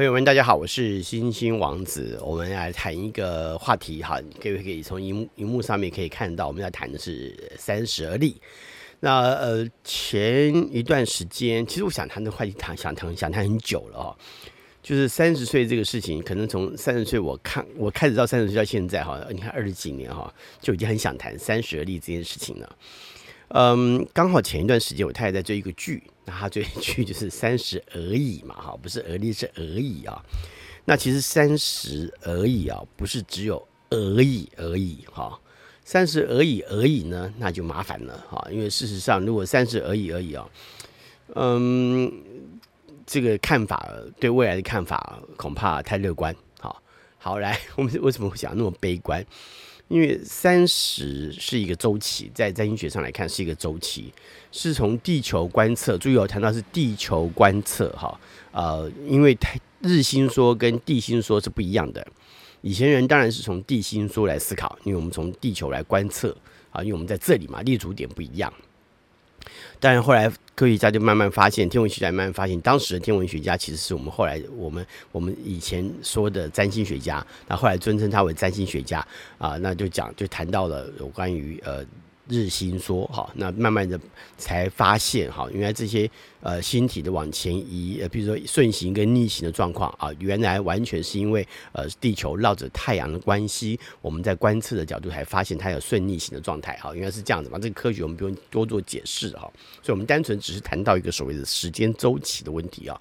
朋友们，大家好，我是星星王子。我们来谈一个话题，哈，各位可以从荧幕荧幕上面可以看到，我们要谈的是三十而立。那呃，前一段时间，其实我想谈的话题谈想谈想谈很久了哦，就是三十岁这个事情，可能从三十岁我看我开始到三十岁到现在哈，你看二十几年哈，就已经很想谈三十而立这件事情了。嗯，刚好前一段时间我太太在追一个剧，那她追剧就是三十而已嘛，哈，不是而立是而已啊。那其实三十而已啊，不是只有而已而已哈。三十而已而已呢，那就麻烦了哈。因为事实上，如果三十而已而已啊，嗯，这个看法对未来的看法恐怕太乐观。好，好来，我们为什么会讲那么悲观？因为三十是一个周期，在占星学上来看是一个周期，是从地球观测。注意我谈到是地球观测哈，呃，因为太日心说跟地心说是不一样的。以前人当然是从地心说来思考，因为我们从地球来观测啊，因为我们在这里嘛，立足点不一样。但是后来科学家就慢慢发现，天文学家慢慢发现，当时的天文学家其实是我们后来我们我们以前说的占星学家，那后来尊称他为占星学家啊，那就讲就谈到了有关于呃。日心说哈，那慢慢的才发现哈，原来这些呃星体的往前移，呃，比如说顺行跟逆行的状况啊，原来完全是因为呃地球绕着太阳的关系，我们在观测的角度才发现它有顺逆行的状态哈，原来是这样子嘛，这个科学我们不用多做解释哈，所以我们单纯只是谈到一个所谓的时间周期的问题啊。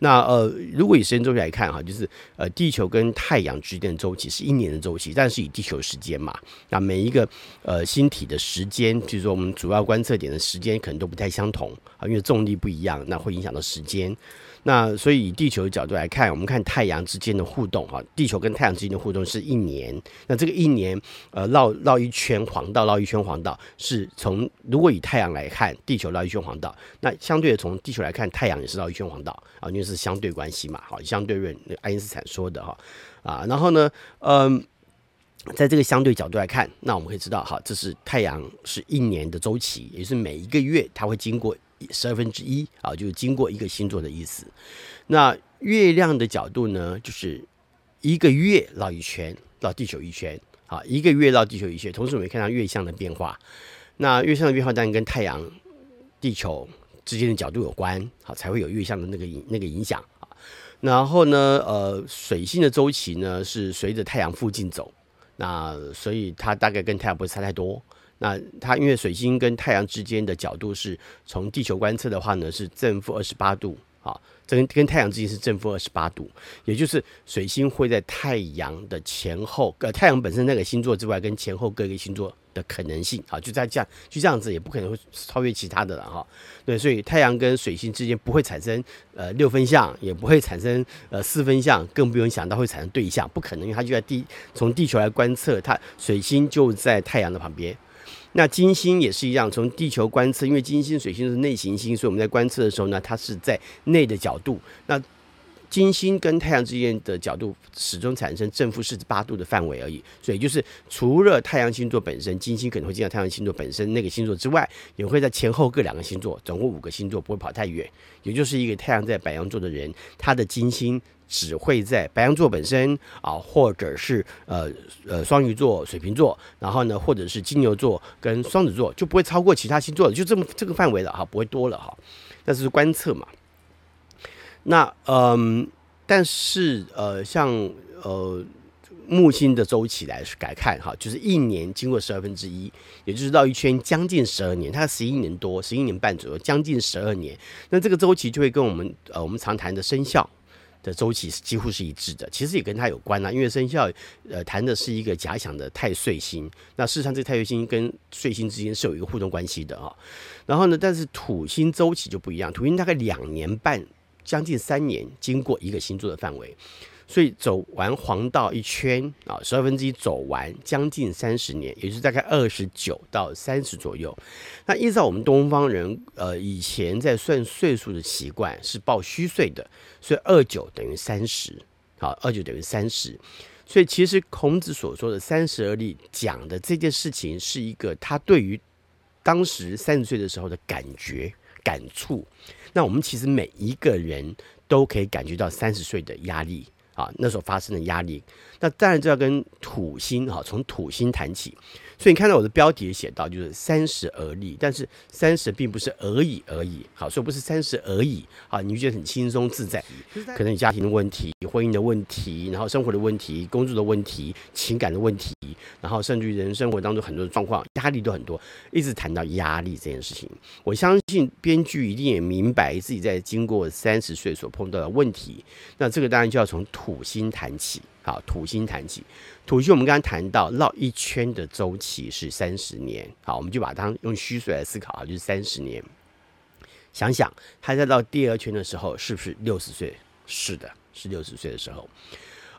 那呃，如果以时间周期来看哈，就是呃，地球跟太阳之间的周期是一年的周期，但是以地球时间嘛，那每一个呃星体的时间，就是说我们主要观测点的时间可能都不太相同啊，因为重力不一样，那会影响到时间。那所以以地球的角度来看，我们看太阳之间的互动哈，地球跟太阳之间的互动是一年。那这个一年，呃，绕绕一圈黄道，绕一圈黄道是从如果以太阳来看，地球绕一圈黄道，那相对的从地球来看，太阳也是绕一圈黄道啊，因为是相对关系嘛，好，相对论，爱因斯坦说的哈啊，然后呢，嗯，在这个相对角度来看，那我们可以知道哈，这是太阳是一年的周期，也是每一个月它会经过。十二分之一啊，就是经过一个星座的意思。那月亮的角度呢，就是一个月绕一圈，绕地球一圈。啊，一个月绕地球一圈。同时，我们可以看到月相的变化。那月相的变化当然跟太阳、地球之间的角度有关，好，才会有月相的那个影那个影响啊。然后呢，呃，水星的周期呢是随着太阳附近走，那所以它大概跟太阳不会差太多。那它因为水星跟太阳之间的角度是从地球观测的话呢，是正负二十八度啊，这跟跟太阳之间是正负二十八度，也就是水星会在太阳的前后，呃，太阳本身那个星座之外，跟前后各个星座的可能性啊，就在这样，就这样子，也不可能会超越其他的了哈。对，所以太阳跟水星之间不会产生呃六分相，也不会产生呃四分相，更不用想到会产生对象，不可能，因为它就在地从地球来观测，它水星就在太阳的旁边。那金星也是一样，从地球观测，因为金星、水星是内行星，所以我们在观测的时候呢，它是在内的角度。那金星跟太阳之间的角度始终产生正负四十八度的范围而已，所以就是除了太阳星座本身，金星可能会进到太阳星座本身那个星座之外，也会在前后各两个星座，总共五个星座，不会跑太远。也就是一个太阳在白羊座的人，他的金星。只会在白羊座本身啊，或者是呃呃双鱼座、水瓶座，然后呢，或者是金牛座跟双子座，就不会超过其他星座，就这么这个范围了哈，不会多了哈。那是观测嘛。那嗯，但是呃，像呃木星的周期来改看哈，就是一年经过十二分之一，也就是绕一圈将近十二年，它十一年多，十一年半左右，将近十二年。那这个周期就会跟我们呃我们常谈的生肖。的周期是几乎是一致的，其实也跟它有关啊，因为生肖呃谈的是一个假想的太岁星，那事实上这太岁星跟岁星之间是有一个互动关系的啊。然后呢，但是土星周期就不一样，土星大概两年半，将近三年经过一个星座的范围。所以走完黄道一圈啊，十二分之一走完，将近三十年，也就是大概二十九到三十左右。那依照我们东方人呃以前在算岁数的习惯是报虚岁的，所以二九等于三十，好，二九等于三十。所以其实孔子所说的三十而立讲的这件事情，是一个他对于当时三十岁的时候的感觉感触。那我们其实每一个人。都可以感觉到三十岁的压力啊，那时候发生的压力。那当然就要跟土星哈，从土星谈起。所以你看到我的标题写到，就是三十而立，但是三十并不是而已而已，好，所以不是三十而已，好，你就觉得很轻松自在，可能你家庭的问题、婚姻的问题，然后生活的问题、工作的问题、情感的问题，然后甚至于人生活当中很多的状况，压力都很多，一直谈到压力这件事情，我相信编剧一定也明白自己在经过三十岁所碰到的问题，那这个当然就要从土星谈起。好，土星谈起，土星我们刚刚谈到绕一圈的周期是三十年，好，我们就把它用虚岁来思考啊，就是三十年。想想他在到第二圈的时候是不是六十岁？是的，是六十岁的时候。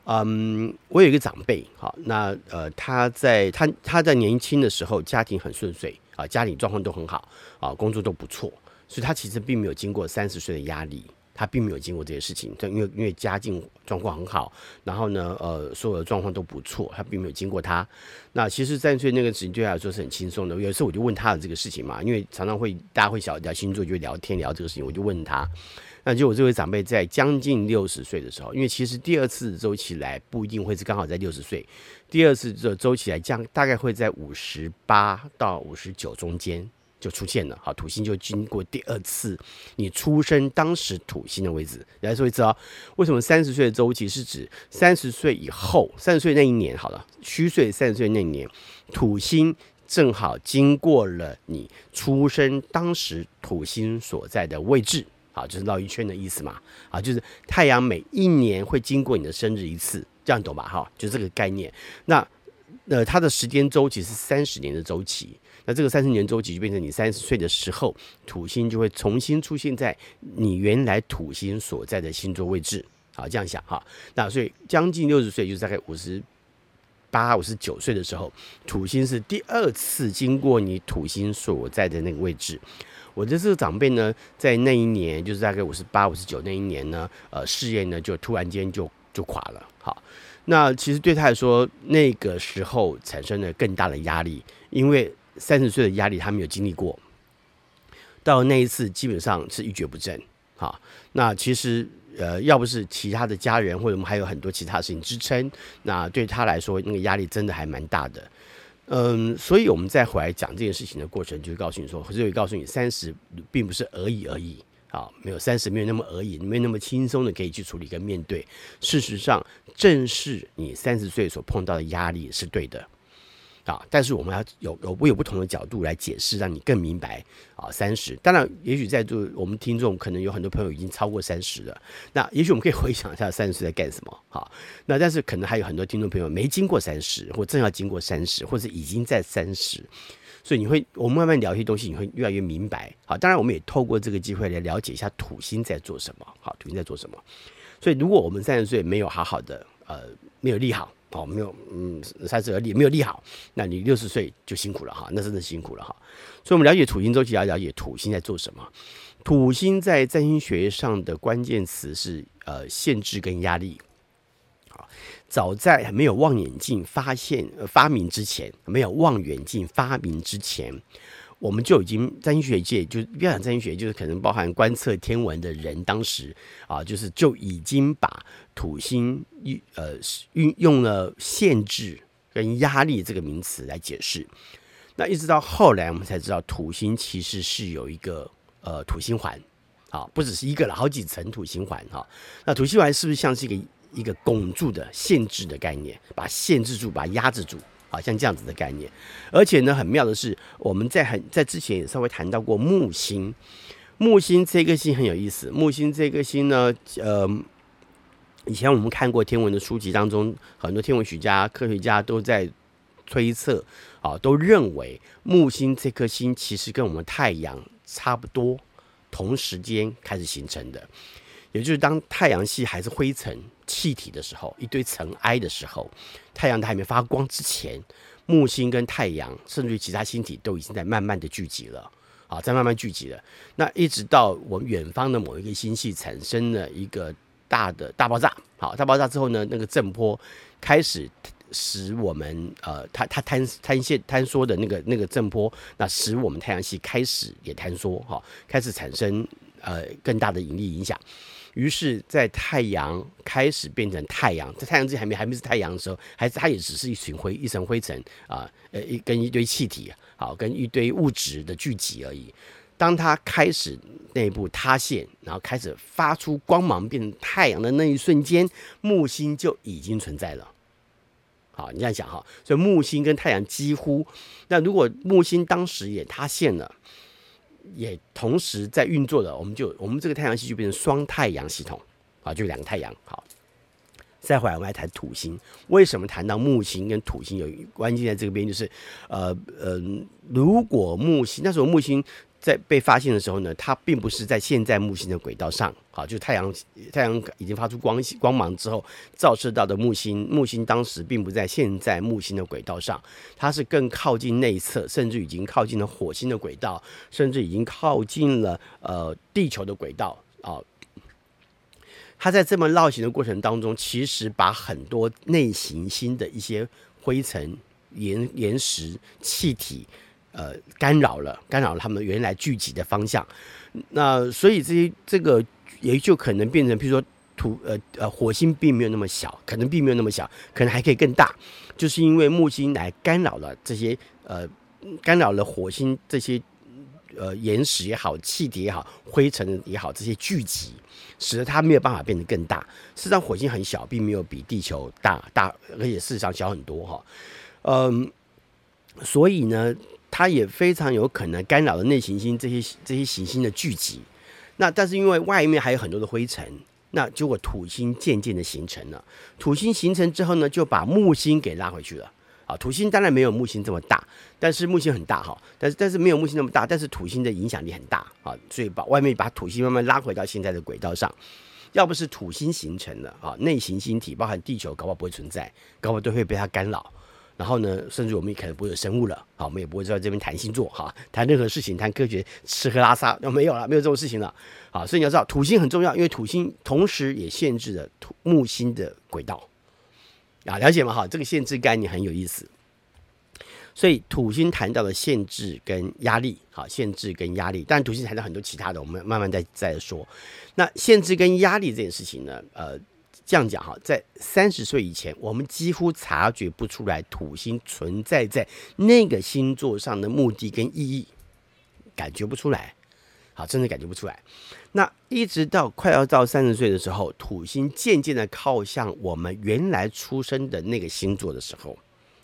嗯，我有一个长辈，好，那呃，他在他他在年轻的时候家庭很顺遂啊，家里状况都很好啊，工作都不错，所以他其实并没有经过三十岁的压力。他并没有经过这些事情，因为因为家境状况很好，然后呢，呃，所有的状况都不错，他并没有经过他。那其实三岁那个时间对他来说是很轻松的。有时候我就问他的这个事情嘛，因为常常会大家会小聊星座，就聊天聊这个事情，我就问他。那就我这位长辈在将近六十岁的时候，因为其实第二次周期来不一定会是刚好在六十岁，第二次的周期来将大概会在五十八到五十九中间。就出现了，好，土星就经过第二次你出生当时土星的位置，来说一次哦，为什么三十岁的周期是指三十岁以后，三十岁那一年好了，虚岁三十岁那一年，土星正好经过了你出生当时土星所在的位置，好，就是绕一圈的意思嘛，啊，就是太阳每一年会经过你的生日一次，这样懂吧？哈，就这个概念。那呃，它的时间周期是三十年的周期。那这个三十年周期就变成你三十岁的时候，土星就会重新出现在你原来土星所在的星座位置。好，这样想哈。那所以将近六十岁，就是大概五十八、五十九岁的时候，土星是第二次经过你土星所在的那个位置。我的这个长辈呢，在那一年，就是大概五十八、五十九那一年呢，呃，事业呢就突然间就就垮了。好，那其实对他来说，那个时候产生了更大的压力，因为。三十岁的压力他没有经历过，到那一次基本上是一蹶不振。好，那其实呃，要不是其他的家人或者我们还有很多其他事情支撑，那对他来说那个压力真的还蛮大的。嗯，所以我们再回来讲这件事情的过程，就会告诉你说，就会告诉你，三十并不是而已而已。好，没有三十没有那么而已，没有那么轻松的可以去处理跟面对。事实上，正是你三十岁所碰到的压力是对的。啊！但是我们要有有我有不同的角度来解释，让你更明白啊。三十，当然，也许在座我们听众可能有很多朋友已经超过三十了。那也许我们可以回想一下三十岁在干什么？好，那但是可能还有很多听众朋友没经过三十，或正要经过三十，或者已经在三十。所以你会，我们慢慢聊一些东西，你会越来越明白。好，当然我们也透过这个机会来了解一下土星在做什么。好，土星在做什么？所以如果我们三十岁没有好好的呃，没有立好。哦，没有，嗯，三十而立没有立好，那你六十岁就辛苦了哈，那真的辛苦了哈。所以，我们了解土星周期，要了解土星在做什么。土星在占星学上的关键词是呃限制跟压力。好，早在没有望远镜发现、呃、发明之前，没有望远镜发明之前。我们就已经占星学界，就不要讲占星学，就是可能包含观测天文的人，当时啊，就是就已经把土星运呃运用了限制跟压力这个名词来解释。那一直到后来，我们才知道土星其实是有一个呃土星环，啊，不只是一个了，好几层土星环哈。那土星环是不是像是一个一个拱住的限制的概念，把限制住，把压制住？好像这样子的概念，而且呢，很妙的是，我们在很在之前也稍微谈到过木星。木星这个星很有意思。木星这个星呢，呃，以前我们看过天文的书籍当中，很多天文学家、科学家都在推测，啊，都认为木星这颗星其实跟我们太阳差不多，同时间开始形成的。也就是当太阳系还是灰尘气体的时候，一堆尘埃的时候，太阳它还没发光之前，木星跟太阳甚至于其他星体都已经在慢慢的聚集了啊，在慢慢聚集了。那一直到我们远方的某一个星系产生了一个大的大爆炸，好，大爆炸之后呢，那个震波开始使我们呃，它它坍坍陷坍缩的那个那个震波，那使我们太阳系开始也坍缩哈，开始产生呃更大的引力影响。于是，在太阳开始变成太阳，在太阳之前还没还没是太阳的时候，还是它也只是一群灰一层灰尘啊，呃，一跟一堆气体，好，跟一堆物质的聚集而已。当它开始内部塌陷，然后开始发出光芒，变成太阳的那一瞬间，木星就已经存在了。好，你这样想哈，所以木星跟太阳几乎，那如果木星当时也塌陷了，也同时在运作的，我们就我们这个太阳系就变成双太阳系统啊，就两个太阳。好，再回来我们来谈土星，为什么谈到木星跟土星有关系在这边？就是呃呃，如果木星那时候木星。在被发现的时候呢，它并不是在现在木星的轨道上，好，就太阳太阳已经发出光光芒之后照射到的木星，木星当时并不在现在木星的轨道上，它是更靠近内侧，甚至已经靠近了火星的轨道，甚至已经靠近了呃地球的轨道啊。它在这么绕行的过程当中，其实把很多内行星的一些灰尘、岩岩石、气体。呃，干扰了，干扰了他们原来聚集的方向。那所以这些这个也就可能变成，譬如说土呃呃火星并没有那么小，可能并没有那么小，可能还可以更大，就是因为木星来干扰了这些呃干扰了火星这些呃岩石也好、气体也好、灰尘也好这些聚集，使得它没有办法变得更大。事实上，火星很小，并没有比地球大大，而且事实上小很多哈。嗯，所以呢。它也非常有可能干扰了内行星这些这些行星的聚集，那但是因为外面还有很多的灰尘，那结果土星渐渐的形成了。土星形成之后呢，就把木星给拉回去了。啊，土星当然没有木星这么大，但是木星很大哈，但是但是没有木星那么大，但是土星的影响力很大啊，所以把外面把土星慢慢拉回到现在的轨道上。要不是土星形成了啊，内行星体包含地球，搞不好不会存在，搞不好都会被它干扰。然后呢，甚至我们也可能不会有生物了，好，我们也不会在这边谈星座，哈，谈任何事情，谈科学，吃喝拉撒，都 没有了，没有这种事情了，好，所以你要知道，土星很重要，因为土星同时也限制了土木星的轨道，啊，了解吗？哈，这个限制概念很有意思，所以土星谈到了限制跟压力，好，限制跟压力，但土星谈到很多其他的，我们慢慢再再说。那限制跟压力这件事情呢，呃。这样讲哈，在三十岁以前，我们几乎察觉不出来土星存在在那个星座上的目的跟意义，感觉不出来，好，真的感觉不出来。那一直到快要到三十岁的时候，土星渐渐的靠向我们原来出生的那个星座的时候，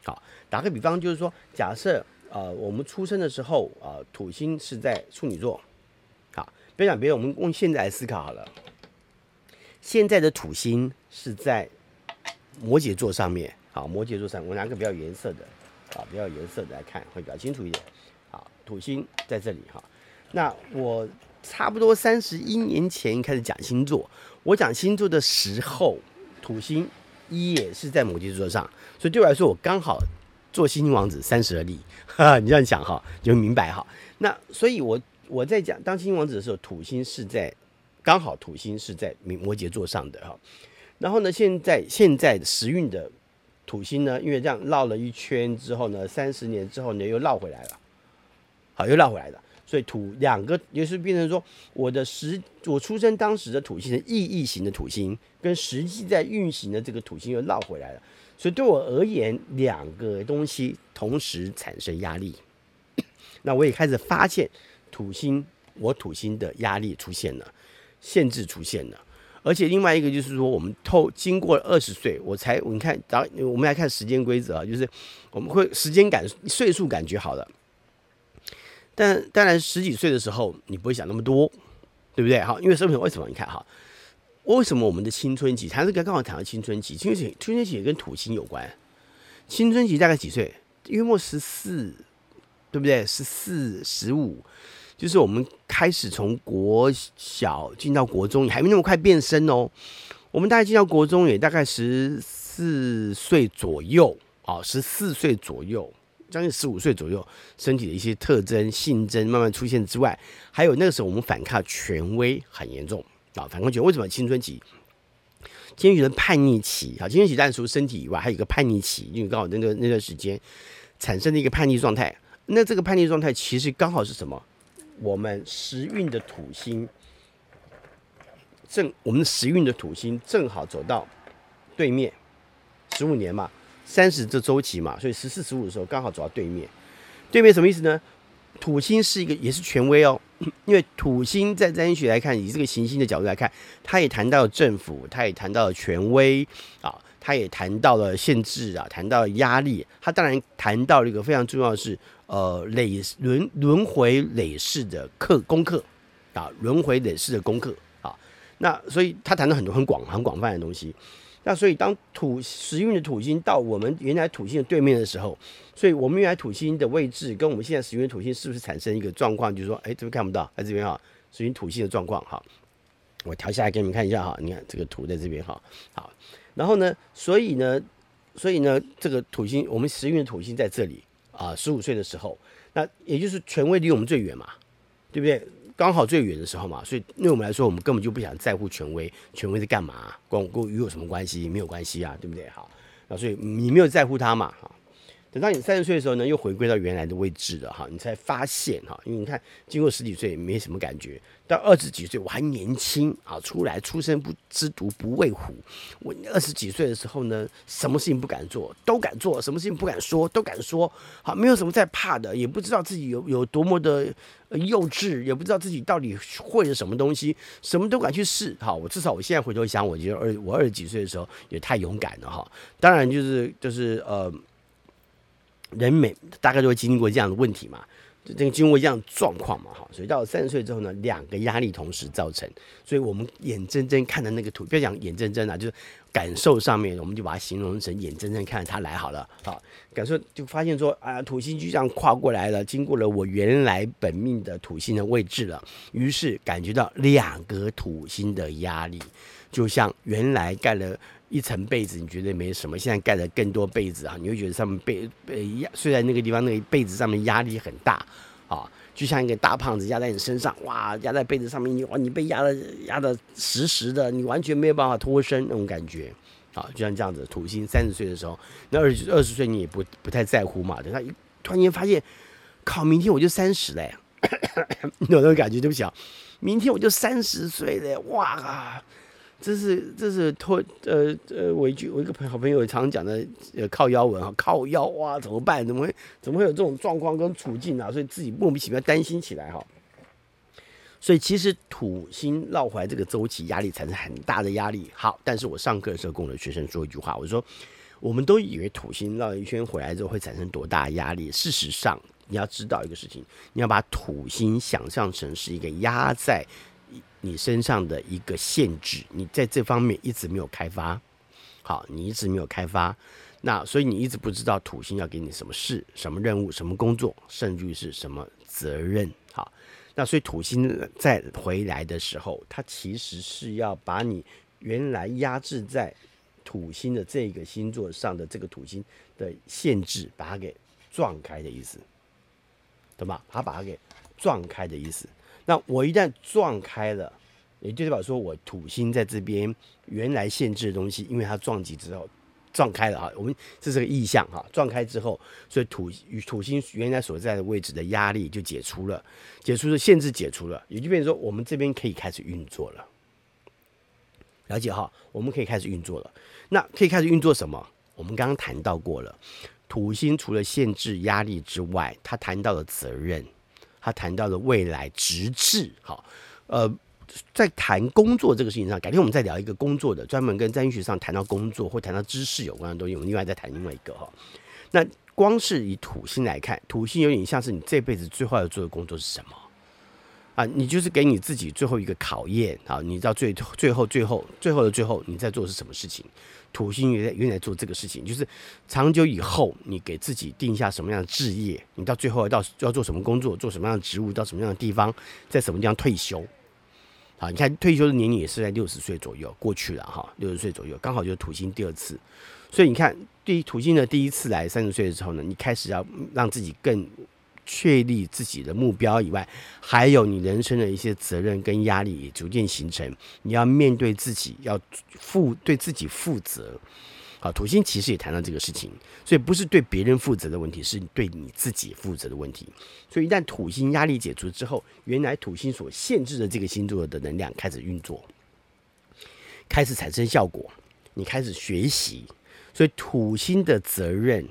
好，打个比方，就是说，假设呃，我们出生的时候啊，呃，土星是在处女座，好，别讲别的，我们用现在来思考好了。现在的土星是在摩羯座上面，好，摩羯座上，我拿个比较颜色的，啊，比较颜色的来看会比较清楚一点。好，土星在这里哈。那我差不多三十一年前开始讲星座，我讲星座的时候，土星也是在摩羯座上，所以对我来说，我刚好做星星王子三十而立。哈，你这样想哈，就明白哈。那所以我我在讲当星星王子的时候，土星是在。刚好土星是在摩羯座上的哈，然后呢，现在现在时运的土星呢，因为这样绕了一圈之后呢，三十年之后呢，又绕回来了，好，又绕回来了，所以土两个也是变成说，我的实我出生当时的土星的意义型的土星，跟实际在运行的这个土星又绕回来了，所以对我而言，两个东西同时产生压力，那我也开始发现土星我土星的压力出现了。限制出现了，而且另外一个就是说，我们透经过二十岁，我才你看，然后我们来看时间规则啊，就是我们会时间感、岁数感觉好了，但当然十几岁的时候你不会想那么多，对不对？哈，因为什么？为什么？你看哈，为什么我们的青春期？他这个刚好谈到青春期，青春期青春期也跟土星有关，青春期大概几岁？约莫十四，对不对？十四、十五。就是我们开始从国小进到国中，也还没那么快变身哦。我们大概进到国中也大概十四岁左右啊，十四岁左右，将近十五岁左右，身体的一些特征、性征慢慢出现之外，还有那个时候我们反抗权威很严重啊，反抗权威为什么青春期？青春期的叛逆期啊，青春期当然除了身体以外，还有一个叛逆期，因为刚好那个那段时间产生的一个叛逆状态。那这个叛逆状态其实刚好是什么？我们时运的土星正我们的时运的土星正好走到对面十五年嘛，三十这周期嘛，所以十四十五的时候刚好走到对面。对面什么意思呢？土星是一个也是权威哦，因为土星在占星学来看，以这个行星的角度来看，它也谈到了政府，它也谈到了权威啊，它也谈到了限制啊，谈到了压力。它当然谈到了一个非常重要的是，呃，累轮轮回累世的课功课啊，轮回累世的功课啊。那所以他谈了很多很广很广泛的东西。那所以当土时运的土星到我们原来土星的对面的时候，所以我们原来土星的位置跟我们现在时运的土星是不是产生一个状况？就是说，哎，这边看不到，在这边哈，时运土星的状况哈。我调下来给你们看一下哈，你看这个图在这边哈，好。然后呢，所以呢，所以呢，这个土星我们时运的土星在这里啊，十五岁的时候，那也就是权威离我们最远嘛，对不对？刚好最远的时候嘛，所以对我们来说，我们根本就不想在乎权威，权威在干嘛？关我与我有什么关系？没有关系啊，对不对？好，那所以你没有在乎他嘛，哈。等到你三十岁的时候呢，又回归到原来的位置了哈，你才发现哈，因为你看经过十几岁没什么感觉，到二十几岁我还年轻啊，出来初生不知毒不畏虎。我二十几岁的时候呢，什么事情不敢做都敢做，什么事情不敢说都敢说，好，没有什么在怕的，也不知道自己有有多么的幼稚，也不知道自己到底会了什么东西，什么都敢去试。好，我至少我现在回头想，我觉得二我二十几岁的时候也太勇敢了哈。当然就是就是呃。人每大概都会经历过这样的问题嘛，就经过这样的状况嘛，哈，所以到了三十岁之后呢，两个压力同时造成，所以我们眼睁睁看着那个土，不要讲眼睁睁啊，就是感受上面，我们就把它形容成眼睁睁看着它来好了，好，感受就发现说啊，土星就这样跨过来了，经过了我原来本命的土星的位置了，于是感觉到两个土星的压力，就像原来盖了。一层被子你觉得没什么，现在盖了更多被子啊，你会觉得上面被被压睡在那个地方，那个被子上面压力很大啊，就像一个大胖子压在你身上，哇，压在被子上面，你哇，你被压的压的实实的，你完全没有办法脱身那种感觉啊，就像这样子。土星三十岁的时候，那二十二十岁你也不不太在乎嘛，等他一突然间发现，靠，明天我就三十嘞，有那种感觉？对不起啊，明天我就三十岁了，哇！这是这是托呃呃，我一句我一个朋好朋友常讲的呃靠腰文啊，靠腰哇怎么办？怎么会怎么会有这种状况跟处境啊？所以自己莫名其妙担心起来哈。所以其实土星绕回来这个周期压力产生很大的压力。好，但是我上课的时候跟我的学生说一句话，我说我们都以为土星绕一圈回来之后会产生多大压力，事实上你要知道一个事情，你要把土星想象成是一个压在。你身上的一个限制，你在这方面一直没有开发，好，你一直没有开发，那所以你一直不知道土星要给你什么事、什么任务、什么工作，甚至于是什么责任，好，那所以土星再回来的时候，它其实是要把你原来压制在土星的这个星座上的这个土星的限制，把它给撞开的意思，懂吗？它把它给撞开的意思。那我一旦撞开了，也就代表说我土星在这边原来限制的东西，因为它撞击之后撞开了哈，我们这是个意象哈，撞开之后，所以土与土星原来所在的位置的压力就解除了，解除的限制解除了，也就变成说我们这边可以开始运作了。了解哈，我们可以开始运作了。那可以开始运作什么？我们刚刚谈到过了，土星除了限制压力之外，它谈到了责任。他谈到了未来直至好，呃，在谈工作这个事情上，改天我们再聊一个工作的，专门跟在医学上谈到工作或谈到知识有关的东西，我们另外再谈另外一个哈。那光是以土星来看，土星有点像是你这辈子最后要做的工作是什么啊？你就是给你自己最后一个考验啊！你知道最最后最后最后的最后，你在做的是什么事情？土星原来原来做这个事情，就是长久以后，你给自己定下什么样的置业，你到最后要到要做什么工作，做什么样的职务，到什么样的地方，在什么地方退休。好，你看退休的年龄也是在六十岁左右过去了哈，六十岁左右刚好就是土星第二次，所以你看，对于土星的第一次来三十岁的时候呢，你开始要让自己更。确立自己的目标以外，还有你人生的一些责任跟压力也逐渐形成。你要面对自己，要负对自己负责。好，土星其实也谈到这个事情，所以不是对别人负责的问题，是对你自己负责的问题。所以一旦土星压力解除之后，原来土星所限制的这个星座的能量开始运作。开始产生效果，你开始学习。所以土星的责任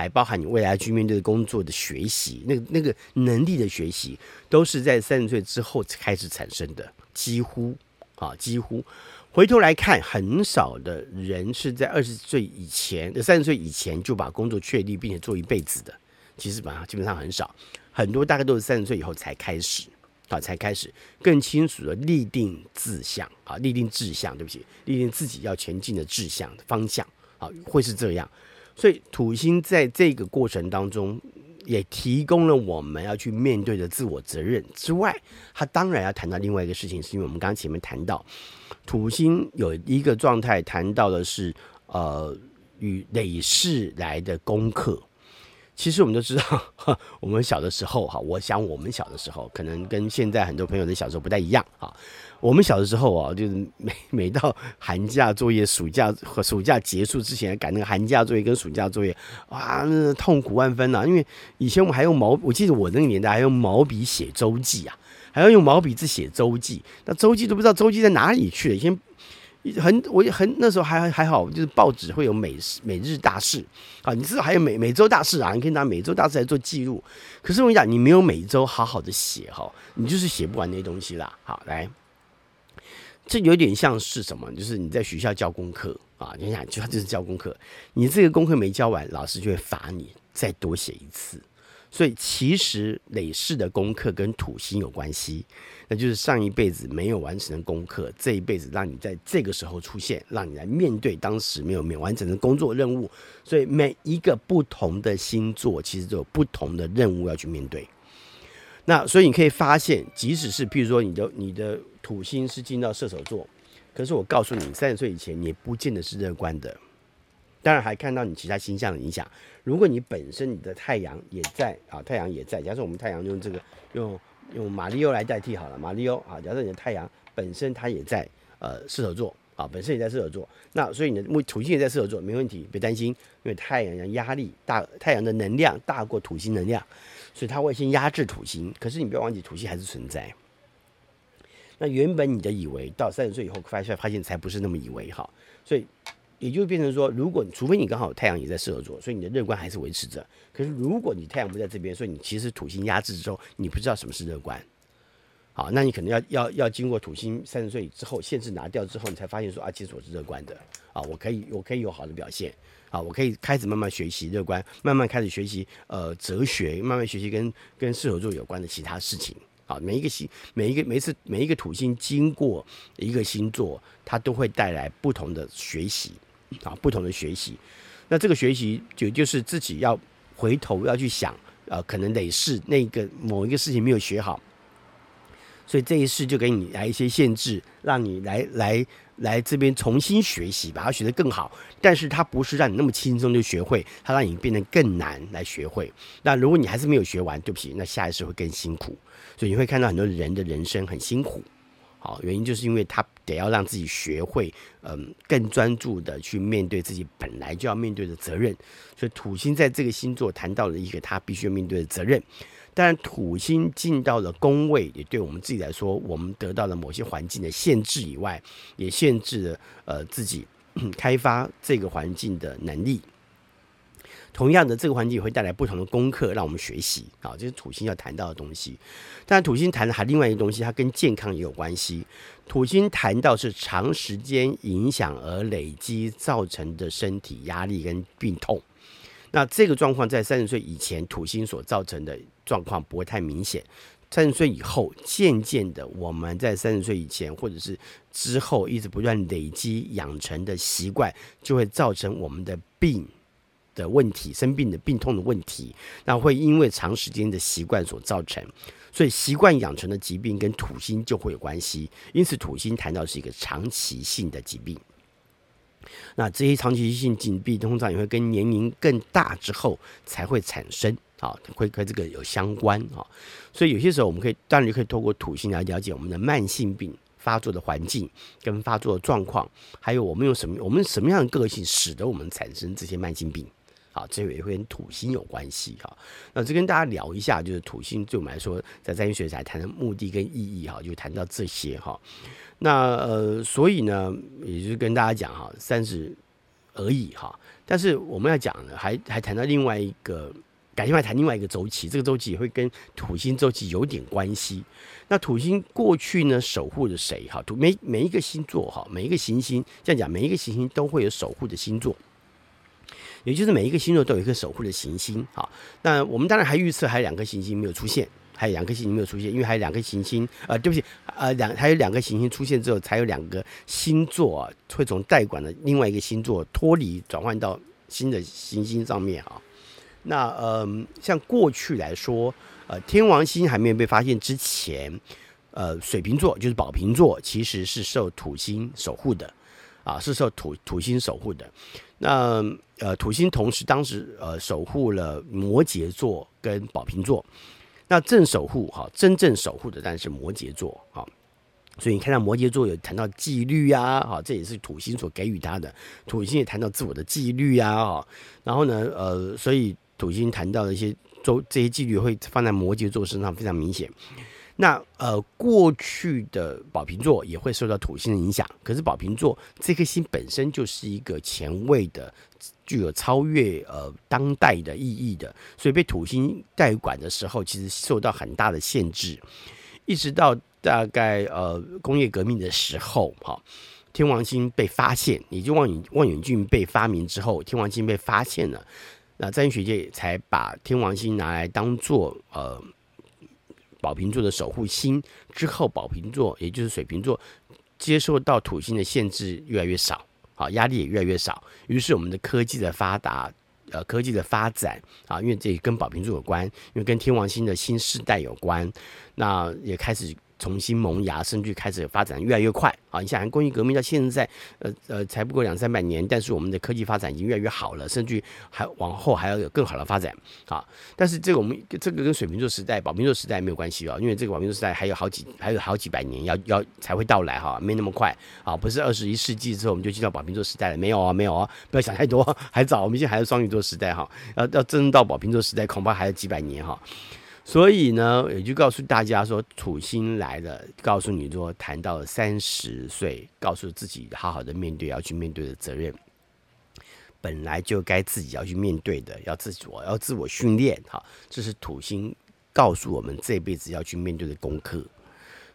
还包含你未来去面对的工作的学习，那个那个能力的学习，都是在三十岁之后开始产生的，几乎啊，几乎。回头来看，很少的人是在二十岁以前、三十岁以前就把工作确立并且做一辈子的。其实吧，基本上很少，很多大概都是三十岁以后才开始啊，才开始更清楚的立定志向啊，立定志向，对不起，立定自己要前进的志向方向啊，会是这样。所以土星在这个过程当中，也提供了我们要去面对的自我责任之外，他当然要谈到另外一个事情，是因为我们刚刚前面谈到。土星有一个状态，谈到的是呃与累世来的功课。其实我们都知道，我们小的时候哈，我想我们小的时候，可能跟现在很多朋友的小时候不太一样哈。我们小的时候啊，就是每 每到寒假作业、暑假和暑假结束之前赶那个寒假作业跟暑假作业，哇，那痛苦万分呐！因为以前我们还用毛，我记得我那个年代还用毛笔写周记啊。还要用毛笔字写周记，那周记都不知道周记在哪里去了。以前很，我也很那时候还还好，就是报纸会有每每日大事啊，你知道还有每每周大事啊，你可以拿每周大事来做记录。可是我跟你讲，你没有每周好好的写哈，你就是写不完那些东西啦。好，来，这有点像是什么？就是你在学校交功课啊，你想，就就是交功课，你这个功课没交完，老师就会罚你再多写一次。所以其实累世的功课跟土星有关系，那就是上一辈子没有完成的功课，这一辈子让你在这个时候出现，让你来面对当时没有没有完成的工作任务。所以每一个不同的星座其实都有不同的任务要去面对。那所以你可以发现，即使是譬如说你的你的土星是进到射手座，可是我告诉你，三十岁以前你也不见得是乐观的。当然还看到你其他星象的影响。如果你本身你的太阳也在啊，太阳也在。假设我们太阳用这个用用马里欧来代替好了，马里欧啊。假设你的太阳本身它也在呃射手座啊，本身也在射手座。那所以你的木土星也在射手座，没问题，别担心，因为太阳的压力大，太阳的能量大过土星能量，所以它会先压制土星。可是你不要忘记，土星还是存在。那原本你的以为到三十岁以后发现发现才不是那么以为哈，所以。也就变成说，如果除非你刚好太阳也在射手座，所以你的乐观还是维持着。可是如果你太阳不在这边，所以你其实土星压制之后，你不知道什么是乐观。好，那你可能要要要经过土星三十岁之后限制拿掉之后，你才发现说啊，其实我是乐观的啊，我可以我可以有好的表现啊，我可以开始慢慢学习乐观，慢慢开始学习呃哲学，慢慢学习跟跟射手座有关的其他事情。好，每一个星，每一个每一次每一个土星经过一个星座，它都会带来不同的学习。啊，不同的学习，那这个学习就就是自己要回头要去想，呃，可能累世那个某一个事情没有学好，所以这一世就给你来一些限制，让你来来来这边重新学习，把它学得更好。但是它不是让你那么轻松就学会，它让你变得更难来学会。那如果你还是没有学完，对不起，那下一世会更辛苦。所以你会看到很多人的人生很辛苦。好，原因就是因为他得要让自己学会，嗯，更专注的去面对自己本来就要面对的责任。所以土星在这个星座谈到了一个他必须要面对的责任。当然，土星进到了宫位，也对我们自己来说，我们得到了某些环境的限制以外，也限制了呃自己 开发这个环境的能力。同样的，这个环境也会带来不同的功课，让我们学习。好，这是土星要谈到的东西。但土星谈的还另外一个东西，它跟健康也有关系。土星谈到是长时间影响而累积造成的身体压力跟病痛。那这个状况在三十岁以前，土星所造成的状况不会太明显。三十岁以后，渐渐的，我们在三十岁以前或者是之后，一直不断累积养成的习惯，就会造成我们的病。的问题，生病的病痛的问题，那会因为长时间的习惯所造成，所以习惯养成的疾病跟土星就会有关系。因此，土星谈到是一个长期性的疾病。那这些长期性疾病通常也会跟年龄更大之后才会产生啊，会跟这个有相关啊。所以有些时候我们可以，当然可以透过土星来了解我们的慢性病发作的环境跟发作的状况，还有我们用什么，我们什么样的个性使得我们产生这些慢性病。好，这个也会跟土星有关系哈。那这跟大家聊一下，就是土星对我们来说，在占星学才谈的目的跟意义哈，就谈到这些哈。那呃，所以呢，也就是跟大家讲哈，三十而已哈。但是我们要讲呢，还还谈到另外一个，改天来谈另外一个周期，这个周期也会跟土星周期有点关系。那土星过去呢，守护着谁哈？土每每一个星座哈，每一个行星这样讲，每一个行星都会有守护的星座。也就是每一个星座都有一颗守护的行星，啊，那我们当然还预测还有两颗行星没有出现，还有两颗行星没有出现，因为还有两颗行星，呃，对不起，呃，两还有两个行星出现之后，才有两个星座啊，会从代管的另外一个星座脱离转换到新的行星上面啊。那呃，像过去来说，呃，天王星还没有被发现之前，呃，水瓶座就是宝瓶座，其实是受土星守护的，啊，是受土土星守护的。那呃，土星同时当时呃守护了摩羯座跟宝瓶座，那正守护哈，真正守护的当然是摩羯座哈，所以你看到摩羯座有谈到纪律啊，哈，这也是土星所给予他的，土星也谈到自我的纪律啊，哈，然后呢，呃，所以土星谈到的一些周这些纪律会放在摩羯座身上非常明显。那呃，过去的宝瓶座也会受到土星的影响，可是宝瓶座这颗星本身就是一个前卫的，具有超越呃当代的意义的，所以被土星代管的时候，其实受到很大的限制，一直到大概呃工业革命的时候，哈，天王星被发现，也就望远望远镜被发明之后，天王星被发现了，那占星学界才把天王星拿来当做呃。宝瓶座的守护星之后，宝瓶座也就是水瓶座，接受到土星的限制越来越少，啊，压力也越来越少。于是我们的科技的发达，呃，科技的发展啊，因为这跟宝瓶座有关，因为跟天王星的新世代有关，那也开始。重新萌芽，甚至开始发展越来越快啊！你想，工业革命到现在，呃呃，才不过两三百年，但是我们的科技发展已经越来越好了，甚至还往后还要有更好的发展啊！但是这个我们这个跟水瓶座时代、宝瓶座时代没有关系啊，因为这个宝瓶座时代还有好几还有好几百年要要才会到来哈，没那么快啊！不是二十一世纪之后我们就进到宝瓶座时代了，没有啊，没有啊！不要想太多，还早，我们现在还是双鱼座时代哈，要要真正到宝瓶座时代，恐怕还有几百年哈。所以呢，也就告诉大家说，土星来了，告诉你说，谈到三十岁，告诉自己好好的面对要去面对的责任，本来就该自己要去面对的，要自我要自我训练，哈，这是土星告诉我们这辈子要去面对的功课。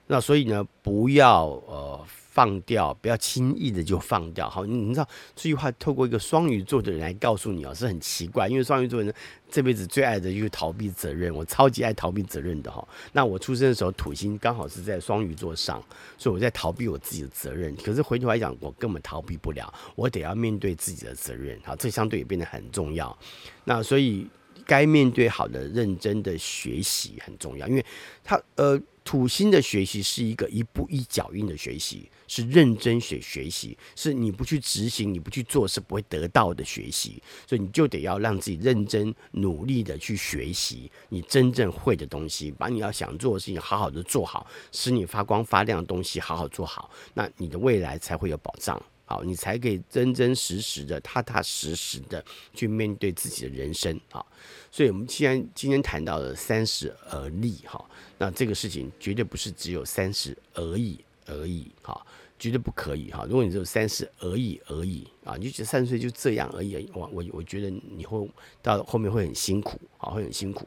那所以呢，不要呃。放掉，不要轻易的就放掉。好，你你知道这句话透过一个双鱼座的人来告诉你哦，是很奇怪，因为双鱼座人这辈子最爱的就是逃避责任，我超级爱逃避责任的哈。那我出生的时候土星刚好是在双鱼座上，所以我在逃避我自己的责任。可是回头来讲，我根本逃避不了，我得要面对自己的责任。好，这相对也变得很重要。那所以该面对好的、认真的学习很重要，因为他呃。土星的学习是一个一步一脚印的学习，是认真学学习，是你不去执行，你不去做是不会得到的学习。所以你就得要让自己认真努力的去学习你真正会的东西，把你要想做的事情好好的做好，使你发光发亮的东西好好做好，那你的未来才会有保障。好，你才可以真真实实的、踏踏实实的去面对自己的人生。啊，所以我们既然今天谈到了三十而立，哈。那这个事情绝对不是只有三十而已而已，哈，绝对不可以哈。如果你只有三十而已而已啊，你就觉得三十岁就这样而已，我我我觉得你会到后面会很辛苦啊，会很辛苦。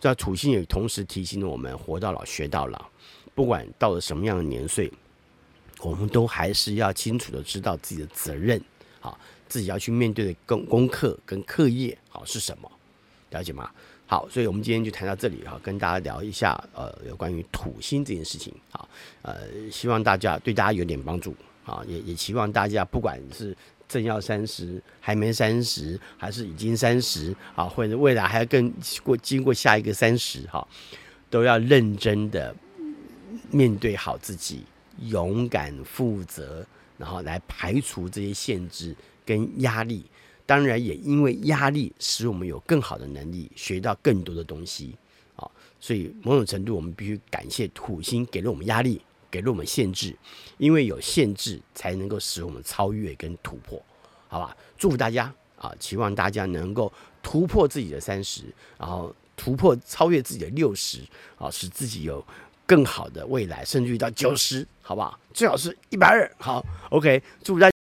这土星也同时提醒了我们：活到老学到老，不管到了什么样的年岁，我们都还是要清楚的知道自己的责任，好，自己要去面对的功功课跟课业，好是什么，了解吗？好，所以我们今天就谈到这里哈，跟大家聊一下呃有关于土星这件事情啊，呃，希望大家对大家有点帮助啊，也也希望大家不管是正要三十，还没三十，还是已经三十啊，或者未来还要更过经过下一个三十哈，都要认真的面对好自己，勇敢负责，然后来排除这些限制跟压力。当然，也因为压力，使我们有更好的能力，学到更多的东西啊。所以，某种程度，我们必须感谢土星给了我们压力，给了我们限制，因为有限制，才能够使我们超越跟突破，好吧？祝福大家啊，期望大家能够突破自己的三十，然后突破超越自己的六十，啊，使自己有更好的未来，甚至于到九十，好不好？最好是一百二。好，OK，祝大。